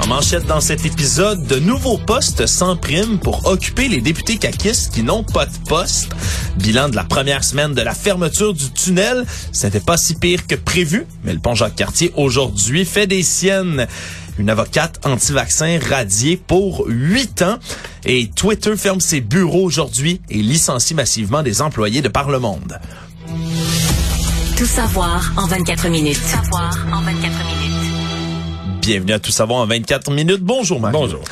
En manchette dans cet épisode, de nouveaux postes sans prime pour occuper les députés caquistes qui n'ont pas de poste. Bilan de la première semaine de la fermeture du tunnel. C'était pas si pire que prévu, mais le pont Jacques-Cartier aujourd'hui fait des siennes. Une avocate anti-vaccin radiée pour huit ans. Et Twitter ferme ses bureaux aujourd'hui et licencie massivement des employés de par le monde. Tout savoir en 24 minutes. Tout savoir en 24 minutes. Bienvenue à Tout savoir en 24 minutes. Bonjour Mario. Bonjour.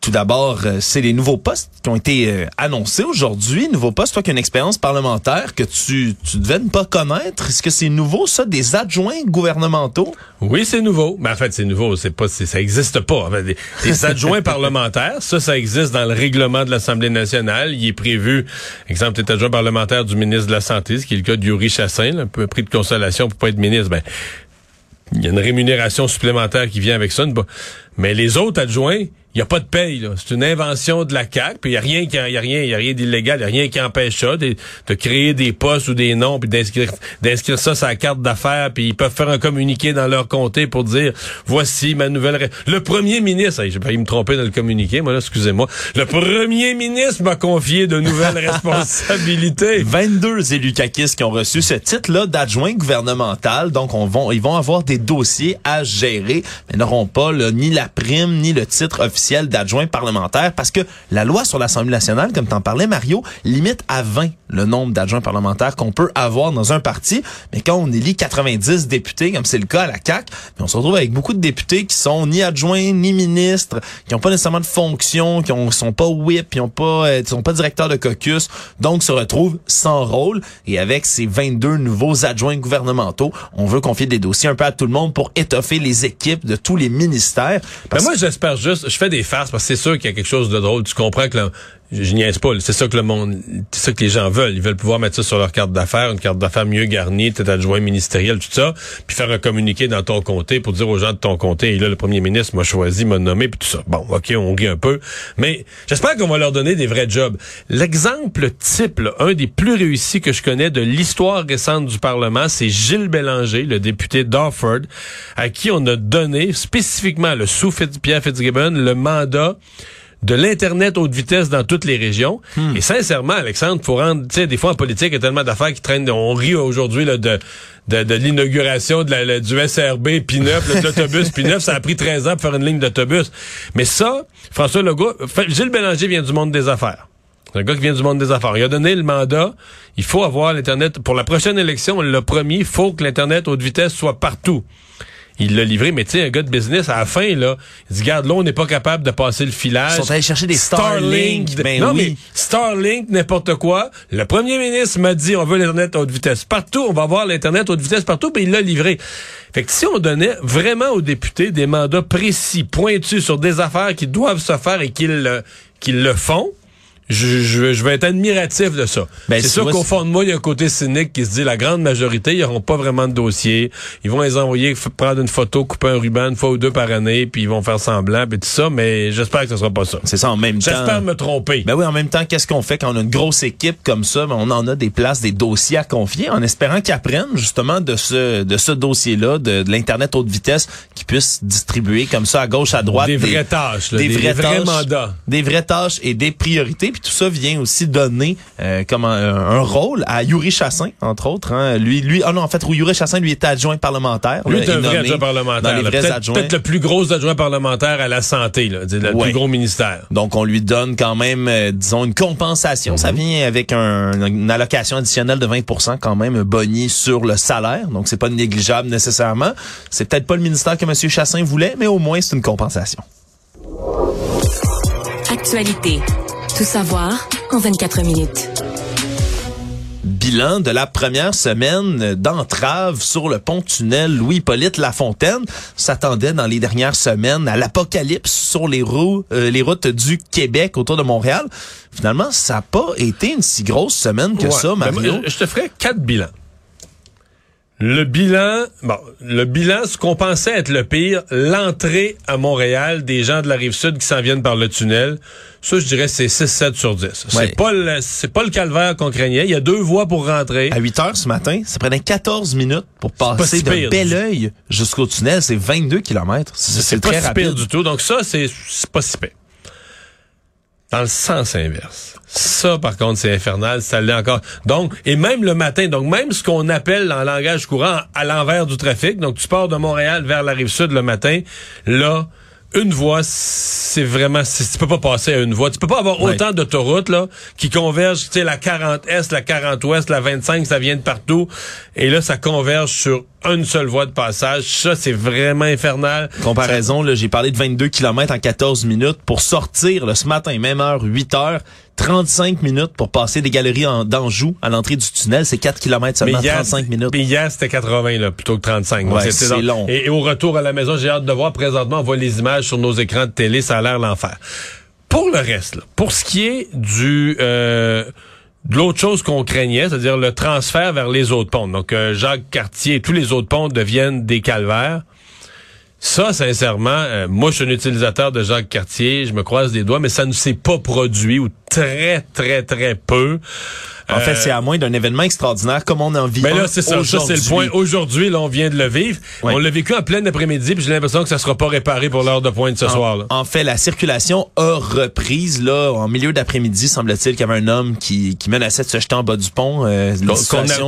Tout d'abord, euh, c'est les nouveaux postes qui ont été euh, annoncés aujourd'hui. Nouveaux postes, toi qui as une expérience parlementaire que tu, tu devais ne pas connaître. Est-ce que c'est nouveau, ça, des adjoints gouvernementaux? Oui, c'est nouveau. Mais en fait, c'est nouveau. C'est pas, c'est- ça existe pas. En fait, des, des adjoints parlementaires, ça, ça existe dans le règlement de l'Assemblée nationale. Il est prévu, exemple, t'es adjoint parlementaire du ministre de la Santé, ce qui est le cas de Yuri Chassin, là, un peu prix de consolation pour pas être ministre. Ben, il y a une rémunération supplémentaire qui vient avec ça. Mais les autres adjoints, il n'y a pas de paye. là. C'est une invention de la CAQ. Puis il n'y a rien, qui- y a rien, y a rien d'illégal. Il n'y a rien qui empêche ça de, de créer des postes ou des noms puis d'inscrire, d'inscrire ça sur la carte d'affaires. Puis ils peuvent faire un communiqué dans leur comté pour dire voici ma nouvelle. ré- Le premier ministre, hey, j'ai failli me tromper dans le communiqué. Moi là, excusez-moi. Le premier ministre m'a confié de nouvelles responsabilités. 22 élus caquistes qui ont reçu ce titre-là d'adjoint gouvernemental. Donc, on vont, ils vont avoir des dossiers à gérer, mais n'auront pas là, ni la prime, ni le titre officiel d'adjoint parlementaire parce que la loi sur l'Assemblée nationale, comme t'en parlais, Mario, limite à 20 le nombre d'adjoints parlementaires qu'on peut avoir dans un parti. Mais quand on élit 90 députés, comme c'est le cas à la CAQ, mais on se retrouve avec beaucoup de députés qui sont ni adjoints, ni ministres, qui n'ont pas nécessairement de fonction, qui ont, sont pas whip, qui ont pas, euh, sont pas directeurs de caucus, donc se retrouvent sans rôle. Et avec ces 22 nouveaux adjoints gouvernementaux, on veut confier des dossiers un peu à tout le monde pour étoffer les équipes de tous les ministères. Ben Parce moi, j'espère juste, je fais des farces parce que c'est sûr qu'il y a quelque chose de drôle. Tu comprends que là, je, je niaise pas. C'est ça que le monde, c'est ça que les gens veulent. Ils veulent pouvoir mettre ça sur leur carte d'affaires, une carte d'affaires mieux garnie, peut-être adjoint ministériel, tout ça, puis faire un communiqué dans ton comté pour dire aux gens de ton comté, et là, le premier ministre m'a choisi, m'a nommé, puis tout ça. Bon, OK, on rit un peu. Mais j'espère qu'on va leur donner des vrais jobs. L'exemple type, un des plus réussis que je connais de l'histoire récente du Parlement, c'est Gilles Bélanger, le député d'Offord, à qui on a donné spécifiquement, le sous Pierre Fitzgibbon, le mandat de l'Internet haute vitesse dans toutes les régions. Et sincèrement, Alexandre, faut rendre, tu sais, des fois en politique, il y a tellement d'affaires qui traînent. On rit aujourd'hui là, de, de, de l'inauguration de la- la- du SRB P9, là, de l'autobus P9. Ça a pris 13 ans pour faire une ligne d'autobus. Mais ça, François Legault, Gilles Bélanger vient du monde des affaires. C'est un gars qui vient du monde des affaires. Il a donné le mandat. Il faut avoir l'Internet. Pour la prochaine élection, on l'a promis, il faut que l'Internet haute vitesse soit partout. Il l'a livré, mais tu sais, un gars de business, à la fin, là, il dit, garde, là, on n'est pas capable de passer le filage. Ils sont allés chercher des Starlink, ben non, oui. mais Starlink, n'importe quoi. Le premier ministre m'a dit, on veut l'Internet haute vitesse partout. On va avoir l'Internet haute vitesse partout, puis il l'a livré. Fait que si on donnait vraiment aux députés des mandats précis, pointus sur des affaires qui doivent se faire et qu'ils le, qu'ils le font, je, je, je vais être admiratif de ça. Ben, c'est sûr qu'au fond de moi, il y a un côté cynique qui se dit la grande majorité, ils n'auront pas vraiment de dossier. Ils vont les envoyer prendre une photo, couper un ruban une fois ou deux par année, puis ils vont faire semblant, puis tout ça, mais j'espère que ce sera pas ça. c'est ça en même temps. J'espère me tromper. Ben oui, en même temps, qu'est-ce qu'on fait quand on a une grosse équipe comme ça? Ben, on en a des places, des dossiers à confier, en espérant qu'ils apprennent justement de ce de ce dossier-là, de, de l'internet haute vitesse, qu'ils puissent distribuer comme ça à gauche, à droite, Des vraies tâches, là, des- des vrais tâches, mandats. des vraies tâches et des priorités. Puis tout ça vient aussi donner euh, comme un, un rôle à Yuri Chassin, entre autres. Hein. Lui, lui, ah non, en fait, Yuri Chassin, lui était adjoint parlementaire. Lui, là, c'est un est vrai adjoint parlementaire. Peut-être le plus gros adjoint parlementaire à la santé, là, le Ouais. plus gros ministère. Donc, on lui donne quand même, euh, disons, une compensation. Ça vient avec un- une allocation additionnelle de 20% quand même, boni sur le salaire. Donc, c'est pas négligeable nécessairement. C'est peut-être pas le ministère que M. Chassin voulait, mais au moins, c'est une compensation. Actualité. Tout savoir en 24 minutes. bilan de la première semaine d'entrave sur le pont-tunnel Louis-Hippolyte Lafontaine. S'attendait dans les dernières semaines à l'apocalypse sur les, roues, euh, les routes du Québec autour de Montréal. Finalement, ça n'a pas été une si grosse semaine que Ouais. ça, Ben, Mario. je te ferai quatre bilans. Le bilan, bon, le bilan, ce qu'on pensait être le pire, l'entrée à Montréal des gens de la rive sud qui s'en viennent par le tunnel, ça, je dirais, c'est 6-7 sur 10. Ouais. C'est pas le, c'est pas le calvaire qu'on craignait. Il y a deux voies pour rentrer. À 8 heures ce matin, ça prenait 14 minutes pour passer si pire. bel oeil jusqu'au tunnel. C'est 22 km. C'est pas très si rapide. pire du tout. Donc ça, c'est c'est pas si pire. Dans le sens inverse. Ça, par contre, c'est infernal. Ça l'est encore. Donc, et même le matin, donc même ce qu'on appelle en langage courant à l'envers du trafic, donc tu pars de Montréal vers la rive sud le matin, là, une voie, c'est vraiment, tu peux pas passer à une voie. Tu peux pas avoir Ouais. autant d'autoroutes, là, qui convergent, tu sais, la 40 Est, la 40 Ouest, la 25, ça vient de partout. Et là, ça converge sur une seule voie de passage. Ça, c'est vraiment infernal. Comparaison, là, j'ai parlé de 22 km en 14 minutes pour sortir là, ce matin, même heure, 8 heures, 35 minutes pour passer des galeries en d'Anjou à l'entrée du tunnel. C'est 4 km seulement, 35 minutes. Mais hier, c'était 80 là, plutôt que 35. Donc, Ouais, c'était c'est long. Et, et au retour à la maison, j'ai hâte de voir. Présentement, on voit les images sur nos écrans de télé. Ça a l'air l'enfer. Pour le reste, là, pour ce qui est du... Euh, de l'autre chose qu'on craignait, c'est-à-dire le transfert vers les autres ponts. Donc, euh, Jacques Cartier et tous les autres ponts deviennent des calvaires. Ça, sincèrement, euh, moi, je suis un utilisateur de Jacques Cartier, je me croise des doigts, mais ça ne s'est pas produit ou très, très, très peu. En fait, Euh, c'est à moins d'un événement extraordinaire comme on en vit mais un là, c'est ça. Ça, c'est le point. Aujourd'hui, là, on vient de le vivre. On l'a vécu en plein après-midi, puis j'ai l'impression que ça sera pas réparé pour l'heure de pointe ce soir. Là. En fait, la circulation a reprise là en milieu d'après-midi. Semble-t-il qu'il y avait un homme qui, qui menaçait de se jeter en bas du pont. euh,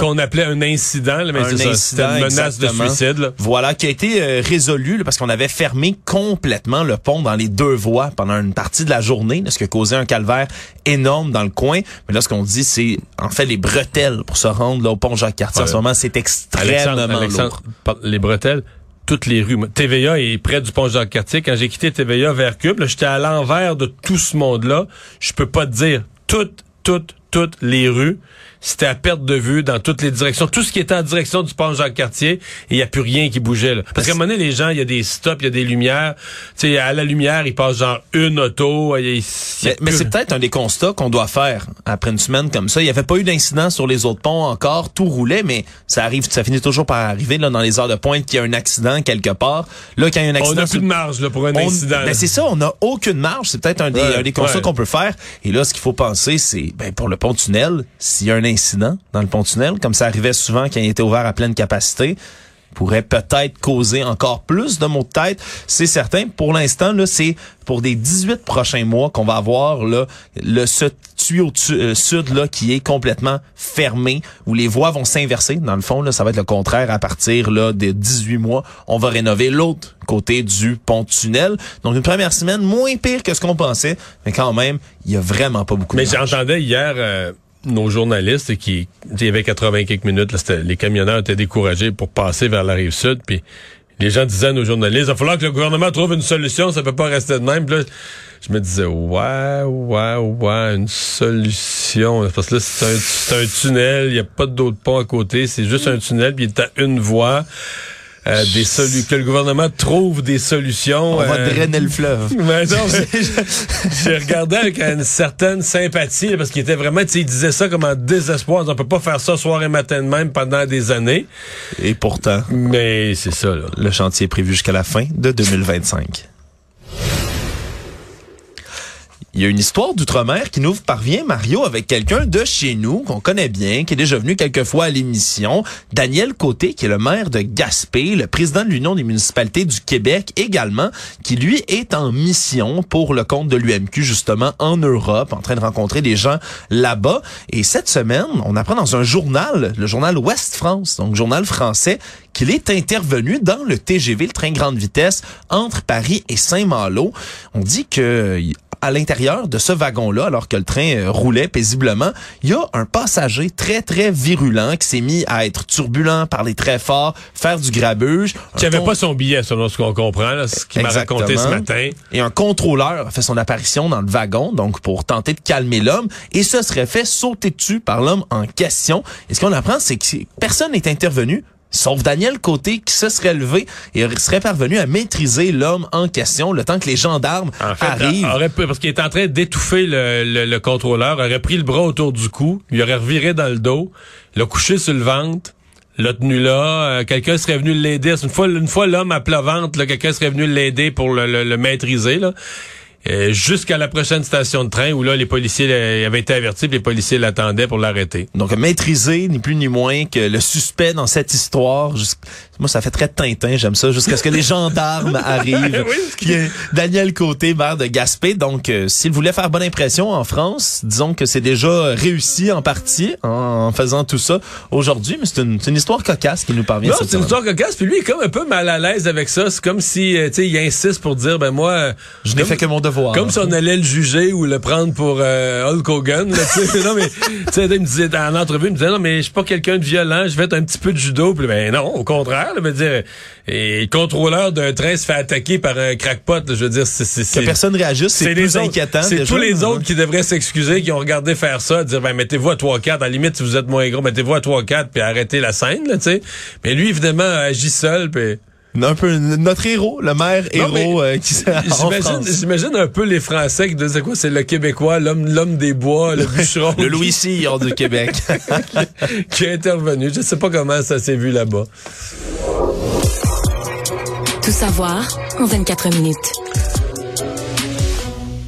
Qu'on appelait un incident, là, mais c'est ça. Une menace exactement. de suicide. Là. Voilà, qui a été euh, résolu là, parce qu'on avait fermé complètement le pont dans les deux voies pendant une partie de la journée, ce qui a causé un calvaire énorme dans le coin. Mais là, ce qu'on dit, c'est en fait les bretelles pour se rendre là, au pont Jacques-Cartier. En ce moment, c'est extrêmement Alexandre, Alexandre, lourd. par- les bretelles, toutes les rues. TVA est près du pont Jacques-Cartier. Quand j'ai quitté TVA vers Cube, j'étais à l'envers de tout ce monde-là. Je peux pas te dire toutes, toutes, toutes les rues. C'était à perte de vue dans toutes les directions. Tout ce qui était en direction du pont Jacques-Cartier, et il y a plus rien qui bougeait. Là. Parce qu'à un moment donné, les gens, il y a des stops, il y a des lumières. Tu sais, à la lumière, ils passent genre une auto. il y a- il y a Mais, c'est peut-être un des constats qu'on doit faire après une semaine comme ça. Il n'y avait pas eu d'incident sur les autres ponts encore, tout roulait, mais ça arrive, ça finit toujours par arriver là dans les heures de pointe qu'il y a un accident quelque part. Là, quand il y a un on accident, n'a sur- plus de marge là, pour un on- incident. ben c'est ça, on n'a aucune marge. C'est peut-être un des, Ouais, un des constats ouais. qu'on peut faire. Et là, ce qu'il faut penser, c'est ben, pour le pont-tunnel, s'il y a un incident dans le pont-tunnel, comme ça arrivait souvent quand il était ouvert à pleine capacité, pourrait peut-être causer encore plus de maux de tête. C'est certain. Pour l'instant, là, c'est pour des 18 prochains mois qu'on va avoir là, le ce tuyau tu- euh, sud là qui est complètement fermé, où les voies vont s'inverser. Dans le fond, là, ça va être le contraire à partir là de 18 mois. On va rénover l'autre côté du pont-tunnel. Donc une première semaine moins pire que ce qu'on pensait, mais quand même, il y a vraiment pas beaucoup Mais j'entendais hier euh, nos journalistes qui, il y avait 80 quelques minutes, là, les camionneurs étaient découragés pour passer vers la rive sud, puis les gens disaient à nos journalistes, il va falloir que le gouvernement trouve une solution, ça peut pas rester de même. Là, je me disais, ouais, ouais, ouais, une solution. Parce que là, c'est un, un tunnel, il n'y a pas d'autre pont à côté, c'est juste un tunnel, puis il est à une voie. Euh, des que le gouvernement trouve des solutions. On va euh, drainer le fleuve. mais non, j'ai regardé avec une certaine sympathie là, parce qu'il était vraiment, tu sais, il disait ça comme en désespoir. On peut pas faire ça soir et matin de même pendant des années. Et pourtant, Mais c'est ça, là. le chantier est prévu jusqu'à la fin de 2025. Il y a une histoire d'outre-mer qui nous parvient, Mario, avec quelqu'un de chez nous qu'on connaît bien, qui est déjà venu quelques fois à l'émission. Daniel Côté, qui est le maire de Gaspé, le président de l'Union des municipalités du Québec également, qui lui est en mission pour le compte de l'UMQ, justement, en Europe, en train de rencontrer des gens là-bas. Et cette semaine, on apprend dans un journal, le journal Ouest France, donc journal français, qu'il est intervenu dans le TGV, le train grande vitesse, entre Paris et Saint-Malo. On dit que à l'intérieur de ce wagon-là, alors que le train euh, roulait paisiblement, il y a un passager très, très virulent qui s'est mis à être turbulent, parler très fort, faire du grabuge. Qui Un avait ton- pas son billet, selon ce qu'on comprend, là, ce qu'il m'a raconté ce matin. Et un contrôleur a fait son apparition dans le wagon, donc pour tenter de calmer l'homme, et ce serait fait sauter dessus par l'homme en question. Et ce qu'on apprend, c'est que personne n'est intervenu. Sauf Daniel Côté qui se serait levé et serait parvenu à maîtriser l'homme en question le temps que les gendarmes En fait, arrivent. aurait pu- parce qu'il est en train d'étouffer le, le- le contrôleur, aurait pris le bras autour du cou, il aurait reviré dans le dos, l'a couché sur le ventre, l'a tenu là. Euh, quelqu'un serait venu l'aider. Une fois, une fois l'homme à plat ventre, quelqu'un serait venu l'aider pour le, le maîtriser. Là. Euh, jusqu'à la prochaine station de train où là les policiers avaient été avertis, les policiers l'attendaient pour l'arrêter. Donc maîtriser ni plus ni moins que le suspect dans cette histoire. Moi ça fait très Tintin, j'aime ça jusqu'à ce que les gendarmes arrivent. oui, Daniel Côté, maire de Gaspé. Donc euh, s'il voulait faire bonne impression en France, disons que c'est déjà réussi en partie en, faisant tout ça aujourd'hui, mais c'est une, une, histoire cocasse qui nous parvient. Non, c'est une histoire cocasse, puis lui il est comme un peu mal à l'aise avec ça. C'est comme si euh, tu sais il insiste pour dire ben moi je n'ai fait que mon devoir comme si on allait le juger ou le prendre pour euh, Hulk Hogan. Là, non, mais, tu sais, il me disait, en entrevue, il me disait, non, mais je suis pas quelqu'un de violent, je vais être un petit peu de judo. Puis, ben non, au contraire, là, dire, et le contrôleur d'un train se fait attaquer par un crackpot, je veux dire, c'est... Que personne réagisse, c'est plus inquiétant. C'est tous les autres qui devraient s'excuser, qui ont regardé faire ça, dire, ben mettez-vous à 3-4, à la limite, si vous êtes moins gros, mettez-vous à 3-4, puis arrêtez la scène, là, tu sais. Mais lui, évidemment, agit seul, puis un peu notre héros, le maire héros euh, qui J'imagine, j'imagine un peu les Français qui disaient quoi, c'est le Québécois, l'homme, l'homme des bois, le bûcheron. le Louis Cyr du Québec. qui est intervenu. Je sais pas comment ça s'est vu là-bas. Tout savoir en 24 minutes.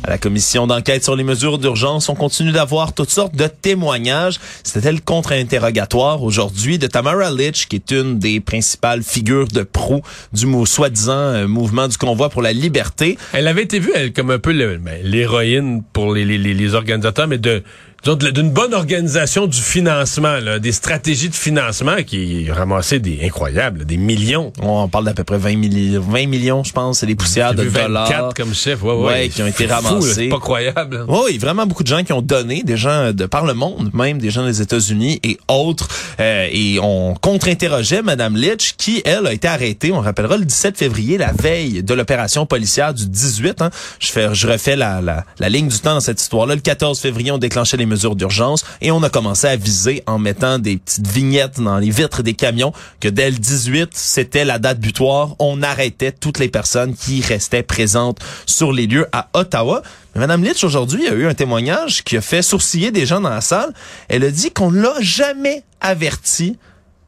La commission d'enquête sur les mesures d'urgence, on continue d'avoir toutes sortes de témoignages. C'était le contre-interrogatoire aujourd'hui de Tamara Litch, qui est une des principales figures de proue du soi-disant euh, mouvement du convoi pour la liberté. Elle avait été vue elle, comme un peu ben, l'héroïne pour les, les, les organisateurs, mais de d'une bonne organisation du financement, là, des stratégies de financement qui ramassaient des incroyables, des millions. On parle d'à peu près 20, millions, 20 millions, je pense, c'est des poussières de 24 dollars. comme chef, ouais, ouais, qui ont été ramassés. C'est pas croyable. Oui, vraiment beaucoup de gens qui ont donné, des gens de par le monde, même des gens des États-Unis et autres, euh, et on contre-interrogeait Madame Litch, qui elle a été arrêtée. On rappellera le 17 février, la veille de l'opération policière du 18. Hein. Je fais, je refais la, la, la ligne du temps dans cette histoire-là. Le 14 février, on déclenchait les mesures d'urgence et on a commencé à viser en mettant des petites vignettes dans les vitres des camions que dès le 18, c'était la date butoir. On arrêtait toutes les personnes qui restaient présentes sur les lieux à Ottawa. Madame Litch, aujourd'hui, a eu un témoignage qui a fait sourciller des gens dans la salle. Elle a dit qu'on ne l'a jamais averti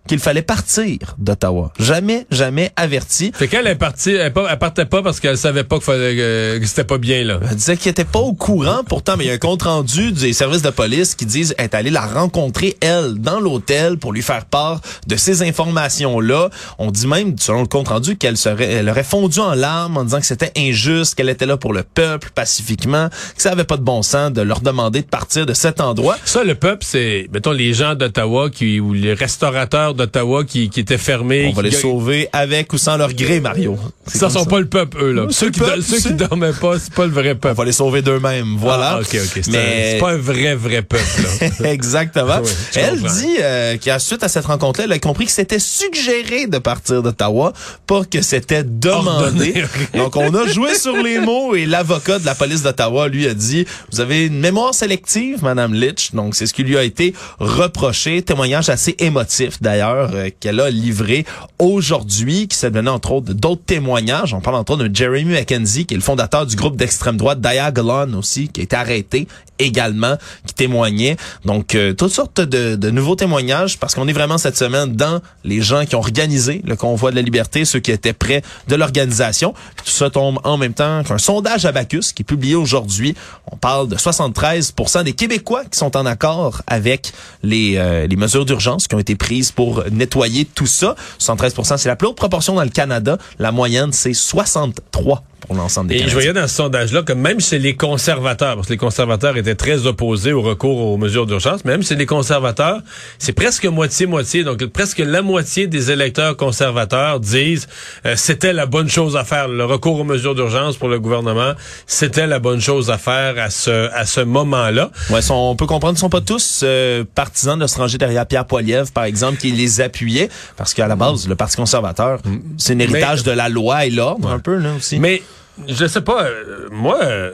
qu'il fallait partir d'Ottawa. Jamais, jamais averti. Fait qu'elle est partie, elle, partait pas parce qu'elle savait pas que, c'était pas bien là. Elle disait qu'elle était pas au courant pourtant, mais il y a un compte rendu des services de police qui disent être allé la rencontrer elle dans l'hôtel pour lui faire part de ces informations là. On dit même selon le compte rendu qu'elle serait, elle aurait fondu en larmes en disant que c'était injuste, qu'elle était là pour le peuple pacifiquement, que ça avait pas de bon sens de leur demander de partir de cet endroit. Ça, le peuple, c'est mettons les gens d'Ottawa qui ou les restaurateurs d'Ottawa qui, qui étaient fermés. On va les sauver avec ou sans leur gré, Mario. Ça sont pas le peuple, eux, là. ceux, qui, ceux qui dormaient pas, c'est pas le vrai peuple. On va les sauver d'eux-mêmes, voilà. Ah, ok, ok. Mais... C'est pas un vrai, vrai peuple, là. Exactement. elle dit euh, qu'à suite à cette rencontre-là, elle a compris que c'était suggéré de partir d'Ottawa, pas que c'était demandé. Donc, on a joué sur les mots et l'avocat de la police d'Ottawa, lui, a dit, vous avez une mémoire sélective, Madame Litch. Donc, c'est ce qui lui a été reproché. Témoignage assez émotif, d'ailleurs euh, qu'elle a livré aujourd'hui, qui s'est donné entre autres d'autres témoignages. On parle entre autres de Jeremy McKenzie, qui est le fondateur du groupe d'extrême droite Diagolon aussi, qui a été arrêté également, qui témoignait. Donc, euh, toutes sortes de, de, nouveaux témoignages, parce qu'on est vraiment cette semaine dans les gens qui ont organisé le convoi de la liberté, ceux qui étaient près de l'organisation. Tout ça tombe en même temps qu'un sondage à Bacchus qui est publié aujourd'hui. On parle de 73% des Québécois qui sont en accord avec les, euh, les mesures d'urgence qui ont été prises pour nettoyer tout ça. 73% c'est la plus haute proportion dans le Canada. La moyenne, c'est 63 pour l'ensemble des Et je voyais dans ce sondage-là que même chez les conservateurs, parce que les conservateurs étaient très opposés au recours aux mesures d'urgence, même chez les conservateurs, c'est presque moitié-moitié. Donc presque la moitié des électeurs conservateurs disent euh, c'était la bonne chose à faire. Le recours aux mesures d'urgence pour le gouvernement, c'était la bonne chose à faire à ce à ce moment-là. Ouais, on peut comprendre, ils sont pas tous euh, partisans de se ranger derrière Pierre Poilievre, par exemple, qui les appuyait, parce qu'à la base, le Parti conservateur, c'est un héritage de la loi et l'ordre, un peu là aussi. Mais je sais pas, euh, moi, euh,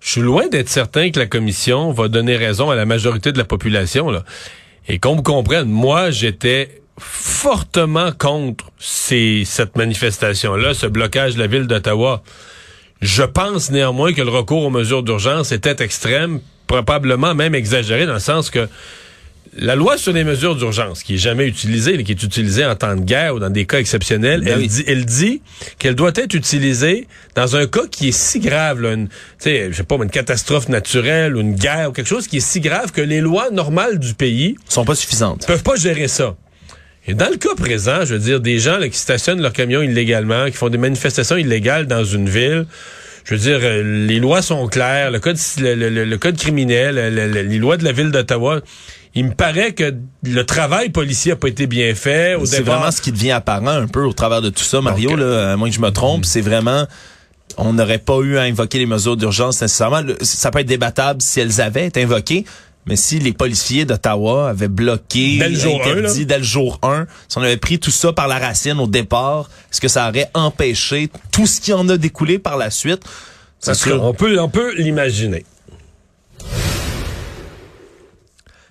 je suis loin d'être certain que la commission va donner raison à la majorité de la population. Là. Et qu'on me comprenne, moi, j'étais fortement contre ces, cette manifestation-là, ce blocage de la ville d'Ottawa. Je pense néanmoins que le recours aux mesures d'urgence était extrême, probablement même exagéré, dans le sens que La loi sur les mesures d'urgence, qui est jamais utilisée, qui est utilisée en temps de guerre ou dans des cas exceptionnels, Ben elle, dit, elle dit qu'elle doit être utilisée dans un cas qui est si grave, là, une, tu sais, je sais pas, une catastrophe naturelle ou une guerre ou quelque chose qui est si grave que les lois normales du pays sont pas suffisantes. peuvent pas gérer ça. Et dans le cas présent, je veux dire, des gens là, qui stationnent leur camion illégalement, qui font des manifestations illégales dans une ville, je veux dire, euh, les lois sont claires, le code, le, le- le code criminel, le- le- les lois de la ville d'Ottawa, il me paraît que le travail policier a pas été bien fait. Au C'est vraiment ce qui devient apparent un peu au travers de tout ça, Mario, Donc, là, à moins que je me trompe, c'est vraiment on n'aurait pas eu à invoquer les mesures d'urgence nécessairement. Le- ça peut être débattable si elles avaient été invoquées, mais si les policiers d'Ottawa avaient bloqué, Dès le jour interdit dès le jour 1, si on avait pris tout ça par la racine au départ, est-ce que ça aurait empêché tout ce qui en a découlé par la suite? Cas, sûr. on peut, on peut l'imaginer.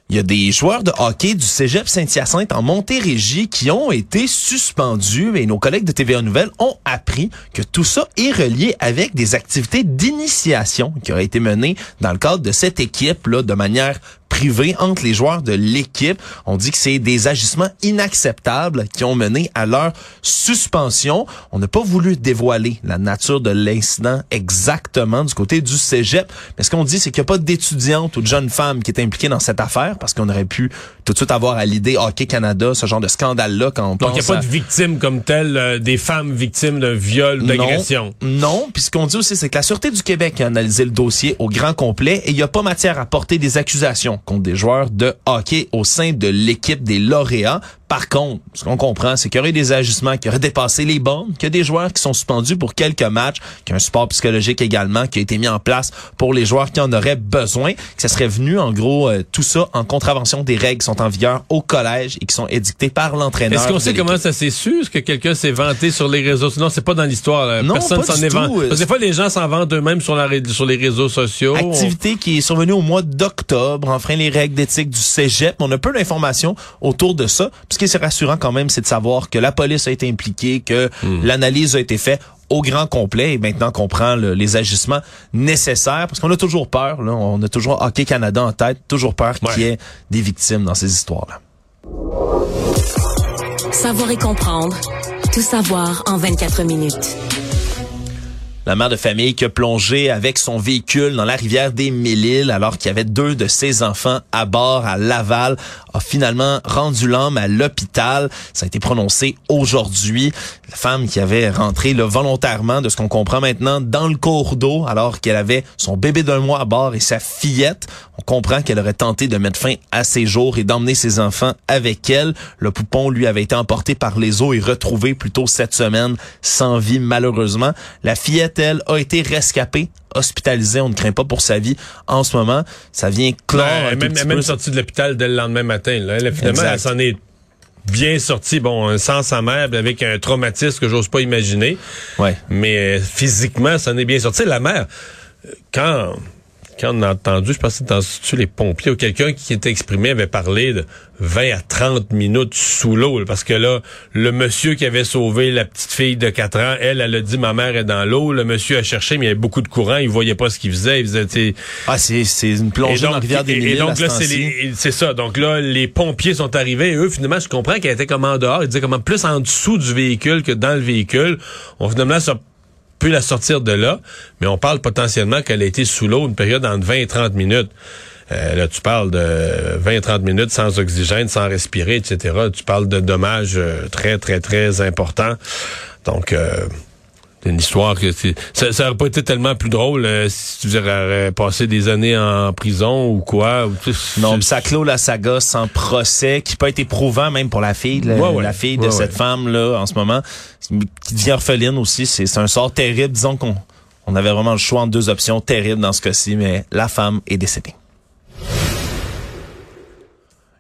Il y a des joueurs de hockey du Cégep Saint-Hyacinthe en Montérégie qui ont été suspendus et nos collègues de TVA Nouvelles ont appris que tout ça est relié avec des activités d'initiation qui auraient été menées dans le cadre de cette équipe-là de manière privée entre les joueurs de l'équipe. On dit que c'est des agissements inacceptables qui ont mené à leur suspension. On n'a pas voulu dévoiler la nature de l'incident exactement du côté du cégep. Mais ce qu'on dit, c'est qu'il n'y a pas d'étudiante ou de jeune femme qui est impliquée dans cette affaire parce qu'on aurait pu tout de suite avoir à l'idée Hockey Canada, ce genre de scandale-là quand on Donc, il n'y a pas à- de victimes comme telles, euh, des femmes victimes d'un viol ou d'agression. non, non. Puis ce qu'on dit aussi, c'est que la Sûreté du Québec a analysé le dossier au grand complet et il n'y a pas matière à porter des accusations contre des joueurs de hockey au sein de l'équipe des lauréats. Par contre, ce qu'on comprend, c'est qu'il y aurait des agissements qui auraient dépassé les bornes, qu'il y a des joueurs qui sont suspendus pour quelques matchs, qu'il y a un support psychologique également qui a été mis en place pour les joueurs qui en auraient besoin, que ça serait venu, en gros, euh, tout ça en contravention des règles qui sont en vigueur au collège et qui sont édictées par l'entraîneur. Est-ce qu'on sait comment ça s'est su? Est-ce que quelqu'un s'est vanté sur les réseaux? Non, c'est pas dans l'histoire. Personne s'en est vanté. Parce que des fois, les gens s'en vantent eux-mêmes sur, la ré- sur les réseaux sociaux. Activité qui est survenue au mois d'octobre, enfin les règles d'éthique du cégep. On a peu d'informations autour de ça. Puis ce qui est rassurant quand même, c'est de savoir que la police a été impliquée, que l'analyse a été faite au grand complet et maintenant qu'on prend le- les agissements nécessaires parce qu'on a toujours peur, là, on a toujours Hockey Canada en tête, toujours peur qu'il y ait des victimes dans ces histoires-là. Savoir et comprendre. Tout savoir en 24 minutes. La mère de famille qui a plongé avec son véhicule dans la rivière des Mille-Îles alors qu'il y avait deux de ses enfants à bord à Laval finalement rendu l'homme à l'hôpital. Ça a été prononcé aujourd'hui. La femme qui avait rentré là, volontairement, de ce qu'on comprend maintenant, dans le cours d'eau alors qu'elle avait son bébé d'un mois à bord et sa fillette. On comprend qu'elle aurait tenté de mettre fin à ses jours et d'emmener ses enfants avec elle. Le poupon, lui, avait été emporté par les eaux et retrouvé plus tôt cette semaine sans vie, malheureusement. La fillette, elle, a été rescapée, hospitalisée. On ne craint pas pour sa vie en ce moment. Ça vient clore un elle est même, petit elle est même peu. sortie de l'hôpital dès le lendemain matin. Là. Elle, finalement, Exact. elle s'en est bien sortie. Bon, sans sa mère, avec un traumatisme que j'ose pas imaginer. Ouais. Mais euh, physiquement, ça en est bien sorti. La mère, euh, quand... Quand on a entendu, je pense que c'était dans l'Institut les pompiers ou quelqu'un qui était exprimé avait parlé de 20 à 30 minutes sous l'eau. Parce que là, le monsieur qui avait sauvé la petite fille de 4 ans, elle, elle a dit ma mère est dans l'eau. Le monsieur a cherché, mais il y avait beaucoup de courant, il voyait pas ce qu'il faisait. Il faisait, tu Ah, c'est, c'est une plongée dans la rivière des et- et donc là, c'est c'est ça. Donc là, les pompiers sont arrivés. Eux, finalement, je comprends qu'elle était comme en dehors. Ils disaient comment plus en dessous du véhicule que dans le véhicule. On finalement ça peut la sortir de là, mais on parle potentiellement qu'elle a été sous l'eau une période entre 20 et 30 minutes. Euh, là, tu parles de 20-30 minutes sans oxygène, sans respirer, etc. Tu parles de dommages euh, très, très, très importants. Donc, euh, une histoire que c'est- ça, ça aurait pas été tellement plus drôle euh, si tu aurais passé des années en prison ou quoi. ou Non, c'est- pis ça clôt la saga sans procès, qui peut être éprouvant même pour la fille, la, Ouais, ouais. la fille de Ouais, cette femme là en ce moment, qui devient orpheline aussi. C'est c'est un sort terrible. Disons qu'on on avait vraiment le choix entre deux options terribles dans ce cas-ci, mais la femme est décédée.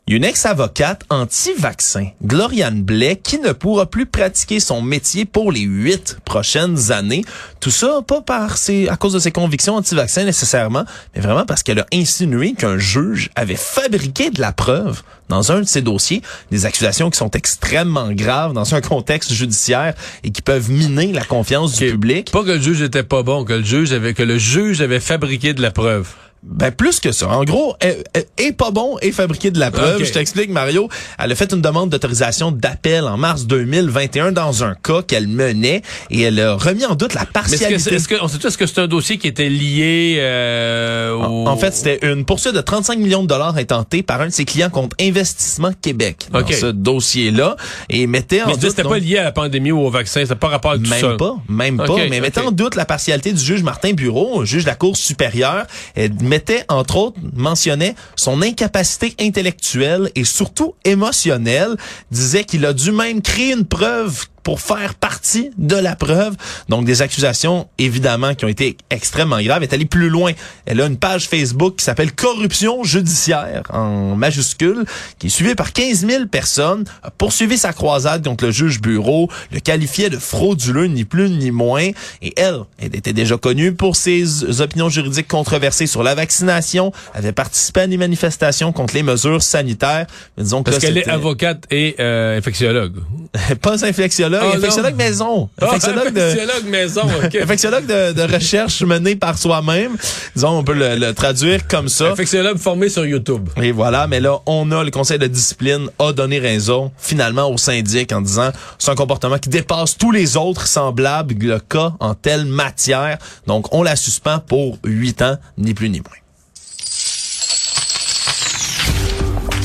Il y a une ex-avocate anti-vaccin, Gloriane Blais, qui ne pourra plus pratiquer son métier pour les huit prochaines années. Tout ça, pas par ses, à cause de ses convictions anti-vaccin nécessairement, mais vraiment parce qu'elle a insinué qu'un juge avait fabriqué de la preuve dans un de ses dossiers, des accusations qui sont extrêmement graves dans un contexte judiciaire et qui peuvent miner la confiance du public. Pas que le juge était pas bon, que le juge avait que le juge avait fabriqué de la preuve. Ben plus que ça. En gros, est, est pas bon et fabriqué de la preuve. Je t'explique, Mario. Elle a fait une demande d'autorisation d'appel en mars 2021 dans un cas qu'elle menait et elle a remis en doute la est-ce partialité. que, est-ce que, on sait est-ce que c'est un dossier qui était lié euh, au... En, en fait, c'était une poursuite de 35 millions de dollars intentée par un de ses clients contre Investissement Québec dans Ok. ce dossier-là et mettait en Mais doute c'était pas lié à la pandémie ou au vaccin, c'était pas rapport avec tout ça. Même pas, même pas. Mais mettait en doute la partialité du juge Martin Bureau, juge de la Cour supérieure. Elle mettait, entre autres, mentionnait son incapacité intellectuelle et surtout émotionnelle. Disait qu'il a dû même créer une preuve pour faire partie de la preuve. Donc, des accusations, évidemment, qui ont été extrêmement graves. Elle est allée plus loin. Elle a une page Facebook qui s'appelle Corruption judiciaire, en majuscule, qui est suivie par 15 000 personnes, a poursuivi sa croisade contre le juge bureau, le qualifiait de frauduleux, ni plus ni moins. Et elle, elle était déjà connue pour ses opinions juridiques controversées sur la vaccination, avait participé à des manifestations contre les mesures sanitaires. Mais disons que Parce qu'elle est avocate et euh, infectiologue. pas infectiologue, Oh, non. infectiologue maison. Infectiologue de, Infectiologue maison, OK. infectiologue de, de recherche menée par soi-même. Disons, on peut le, le traduire comme ça. Infectiologue formé sur YouTube. Et voilà, mais là, on a le conseil de discipline a donné raison finalement au syndic en disant c'est un comportement qui dépasse tous les autres semblables le cas en telle matière. Donc, on la suspend pour huit ans, ni plus ni moins.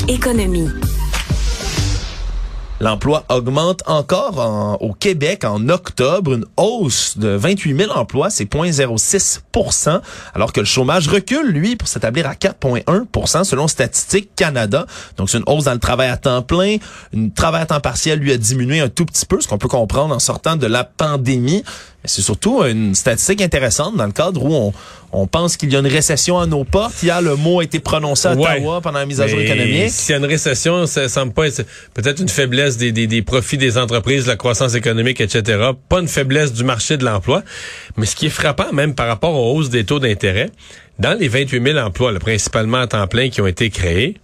Économie. L'emploi augmente encore en- au Québec en octobre, une hausse de 28 000 emplois, c'est 0,06% alors que le chômage recule, lui, pour s'établir à 4,1% selon Statistique Canada. Donc, c'est une hausse dans le travail à temps plein. Une travail à temps partiel, lui, a diminué un tout petit peu, ce qu'on peut comprendre en sortant de la pandémie. C'est surtout une statistique intéressante dans le cadre où on, on pense qu'il y a une récession à nos portes. Hier, le mot a été prononcé à Ouais. Ottawa pendant la mise à jour économique. S'il y a une récession, ça semble pas être peut-être une faiblesse des, des, des profits des entreprises, de la croissance économique, etc. Pas une faiblesse du marché de l'emploi. Mais ce qui est frappant, même par rapport aux hausses des taux d'intérêt, dans les 28 000 emplois, là, principalement à temps plein, qui ont été créés,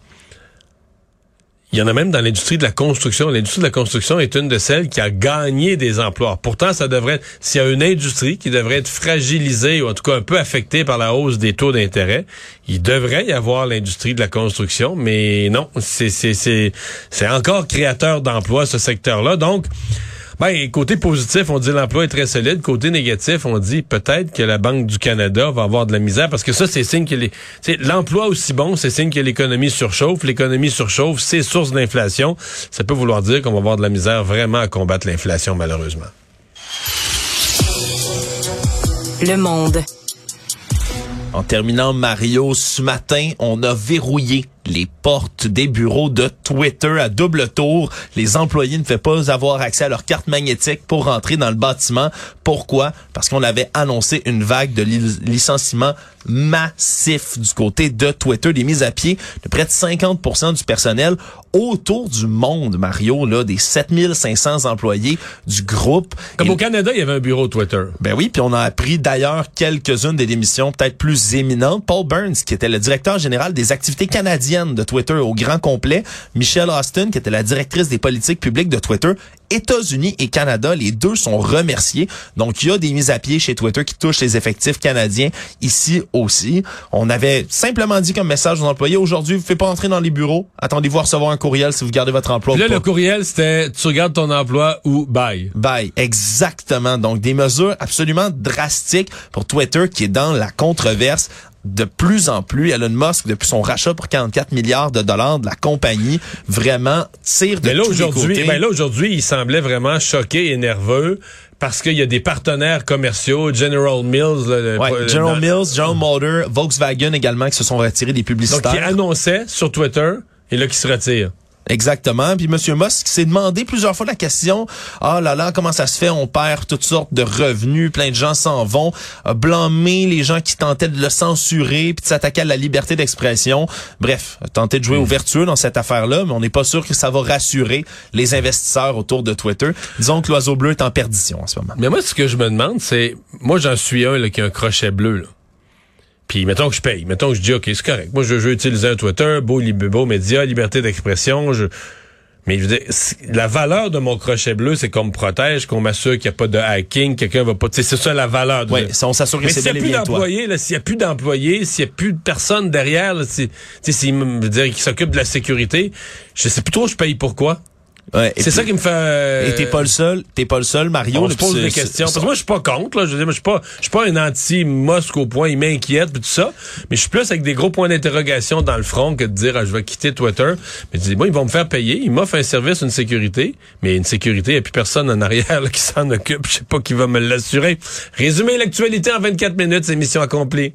il y en a même dans l'industrie de la construction. L'industrie de la construction est une de celles qui a gagné des emplois. Pourtant, ça devrait s'il y a une industrie qui devrait être fragilisée ou en tout cas un peu affectée par la hausse des taux d'intérêt, il devrait y avoir l'industrie de la construction, mais non, c'est encore créateur d'emplois, ce secteur-là. Donc, ben, côté positif, on dit l'emploi est très solide. Côté négatif, on dit peut-être que la Banque du Canada va avoir de la misère parce que ça, c'est signe que les, c'est l'emploi aussi bon, c'est signe que l'économie surchauffe. L'économie surchauffe, c'est source d'inflation. Ça peut vouloir dire qu'on va avoir de la misère vraiment à combattre l'inflation, malheureusement. Le monde. En terminant, Mario, ce matin, on a verrouillé les portes des bureaux de Twitter à double tour. Les employés ne pouvaient pas avoir accès à leur carte magnétique pour rentrer dans le bâtiment. Pourquoi? Parce qu'on avait annoncé une vague de li- licenciements massifs du côté de Twitter, des mises à pied de près de 50% du personnel autour du monde, Mario, là, des 7500 employés du groupe. Comme Et- au Canada, il y avait un bureau Twitter. ben oui, puis on a appris d'ailleurs quelques-unes des démissions peut-être plus éminentes. Paul Burns, qui était le directeur général des activités canadiennes de Twitter au grand complet. Michelle Austin, qui était la directrice des politiques publiques de Twitter. États-Unis et Canada, les deux sont remerciés. Donc, il y a des mises à pied chez Twitter qui touchent les effectifs canadiens ici aussi. On avait simplement dit comme message aux employés, aujourd'hui, vous ne pouvez pas entrer dans les bureaux. Attendez-vous à recevoir un courriel si vous gardez votre emploi. Ou là, le courriel, c'était tu regardes ton emploi ou bye. Bye. Exactement. Donc, des mesures absolument drastiques pour Twitter qui est dans la controverse de plus en plus. Elon Musk, depuis son rachat pour 44 milliards de dollars de la compagnie, vraiment tire de Mais là, aujourd'hui, ben là, aujourd'hui, il semblait vraiment choqué et nerveux parce qu'il y a des partenaires commerciaux, General Mills, le- Ouais, le- General Mills, General Motors, Volkswagen également qui se sont retirés des donc, publicitaires. qui annonçait sur Twitter et là, qui se retire. Exactement. Puis M. Musk s'est demandé plusieurs fois la question Ah là là, comment ça se fait? On perd toutes sortes de revenus, plein de gens s'en vont, a blâmé les gens qui tentaient de le censurer, puis de s'attaquer à la liberté d'expression. Bref, a tenté de jouer au vertueux dans cette affaire-là, mais on n'est pas sûr que ça va rassurer les investisseurs autour de Twitter. Disons que l'oiseau bleu est en perdition en ce moment. Mais moi, ce que je me demande, c'est, moi, j'en suis un là, qui a un crochet bleu. Là. Puis, mettons que je paye. Mettons que je dis, OK, c'est correct. Moi, je, veux utiliser un Twitter, beau, beau média, liberté d'expression. Je... Mais je veux dire, la valeur de mon crochet bleu, c'est qu'on me protège, qu'on m'assure qu'il n'y a pas de hacking, quelqu'un va pas. C'est ça la valeur. Oui, on s'assure que c'est s'il n'y a plus d'employés, s'il n'y a plus d'employés, s'il n'y a plus de personnes derrière, dire qui s'occupe de la sécurité, je sais plus trop je paye pourquoi. Ouais, c'est ça qui me fait. Et t'es pas le seul, t'es pas le seul, Mario. On se pose des questions. Parce que moi, je suis pas contre. Là. Je veux dire, moi, je suis pas, je suis pas un anti-Mosque au point. Il m'inquiète tout ça. Mais je suis plus avec des gros points d'interrogation dans le front que de dire, ah, je vais quitter Twitter. Mais dis, moi, ils vont me faire payer. Ils m'offrent un service, une sécurité. Mais une sécurité, il n'y a plus personne en arrière qui s'en occupe. Je sais pas qui va me l'assurer. Résumer l'actualité en 24 minutes, c'est mission accomplie.